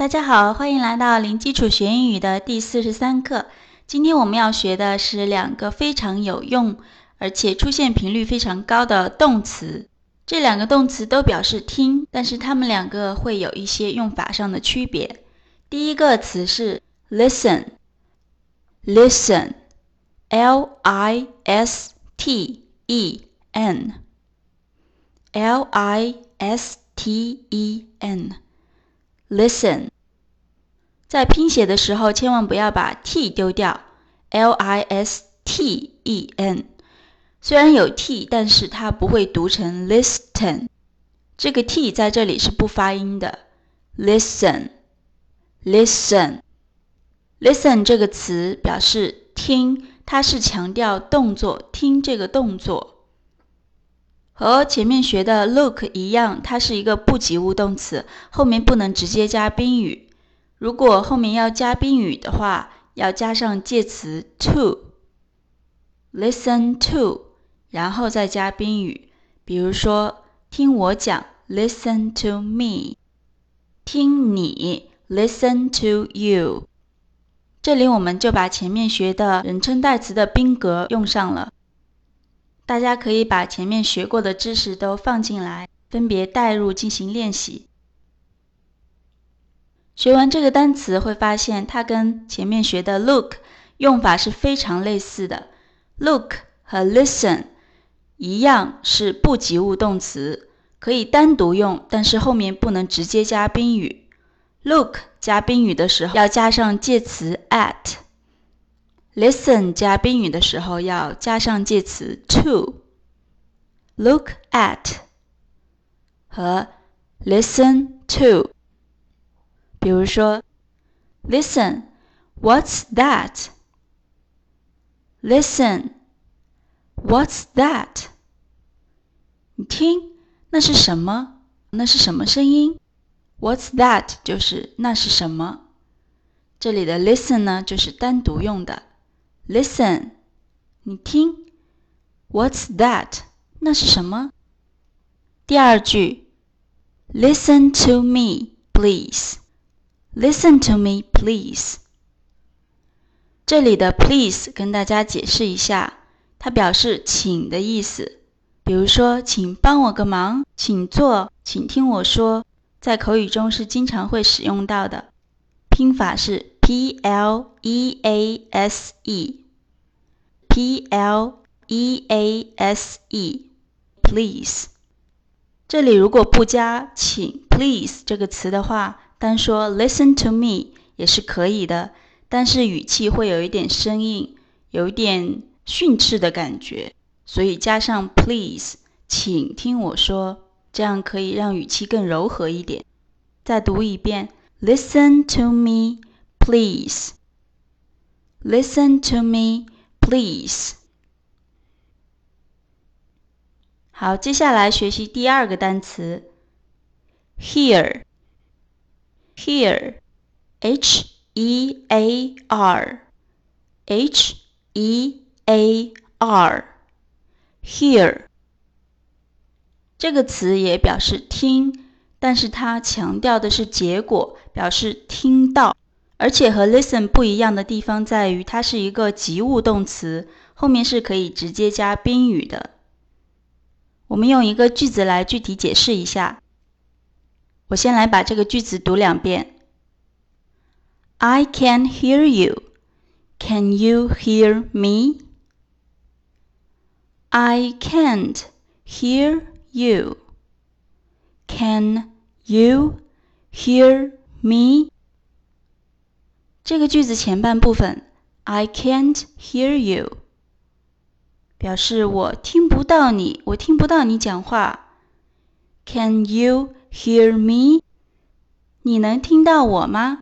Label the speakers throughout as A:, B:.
A: 大家好，欢迎来到零基础学英语的第四十三课。今天我们要学的是两个非常有用，而且出现频率非常高的动词。这两个动词都表示听，但是它们两个会有一些用法上的区别。第一个词是 listen，listen，l i s t e n，l i s t e n。Listen，在拼写的时候千万不要把 t 丢掉，l i s t e n。虽然有 t，但是它不会读成 listen。这个 t 在这里是不发音的。Listen，listen，listen 这个词表示听，它是强调动作，听这个动作。和前面学的 look 一样，它是一个不及物动词，后面不能直接加宾语。如果后面要加宾语的话，要加上介词 to。Listen to，然后再加宾语。比如说，听我讲，Listen to me。听你，Listen to you。这里我们就把前面学的人称代词的宾格用上了。大家可以把前面学过的知识都放进来，分别带入进行练习。学完这个单词，会发现它跟前面学的 look 用法是非常类似的。look 和 listen 一样是不及物动词，可以单独用，但是后面不能直接加宾语。look 加宾语的时候要加上介词 at。Listen 加宾语的时候要加上介词 to。Look at 和 listen to。比如说，Listen，What's that？Listen，What's that？你听，那是什么？那是什么声音？What's that？就是那是什么？这里的 listen 呢，就是单独用的。Listen，你听，What's that？那是什么？第二句，Listen to me, please. Listen to me, please. 这里的 please 跟大家解释一下，它表示请的意思。比如说，请帮我个忙，请坐，请听我说，在口语中是经常会使用到的。拼法是 p l e a s e。P L E A S E，please。这里如果不加请 please 这个词的话，单说 listen to me 也是可以的，但是语气会有一点生硬，有一点训斥的感觉，所以加上 please，请听我说，这样可以让语气更柔和一点。再读一遍，listen to me please。Listen to me。Please，好，接下来学习第二个单词，Hear，Hear，H E A R，H E A R，Hear，这个词也表示听，但是它强调的是结果，表示听到。 而且和 listen 不一样的地方在于，它是一个及物动词，后面是可以直接加宾语的。我们用一个句子来具体解释一下。我先来把这个句子读两遍。I can hear you. Can you hear me? I can't hear you. Can you hear me? 这个句子前半部分，I can't hear you，表示我听不到你，我听不到你讲话。Can you hear me？你能听到我吗？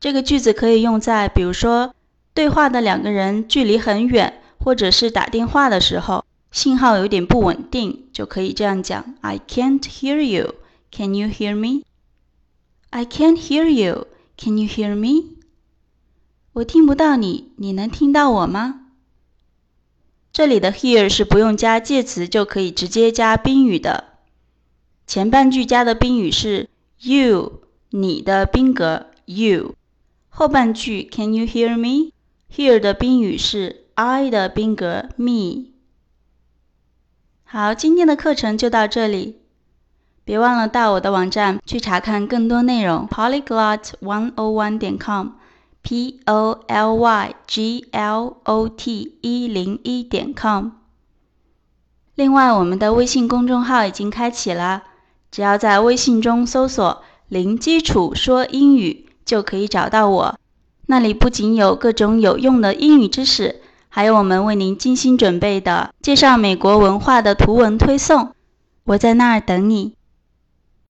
A: 这个句子可以用在，比如说对话的两个人距离很远，或者是打电话的时候，信号有点不稳定，就可以这样讲：I can't hear you. Can you hear me? I can't hear you. Can you hear me？我听不到你，你能听到我吗？这里的 hear 是不用加介词就可以直接加宾语的。前半句加的宾语是 you，你的宾格 you。后半句 Can you hear me？Hear 的宾语是 I 的宾格 me。好，今天的课程就到这里，别忘了到我的网站去查看更多内容，polyglot one o one 点 com，p o l y g l o t 一零一点 com。另外，我们的微信公众号已经开启了，只要在微信中搜索“零基础说英语”。就可以找到我，那里不仅有各种有用的英语知识，还有我们为您精心准备的介绍美国文化的图文推送。我在那儿等你。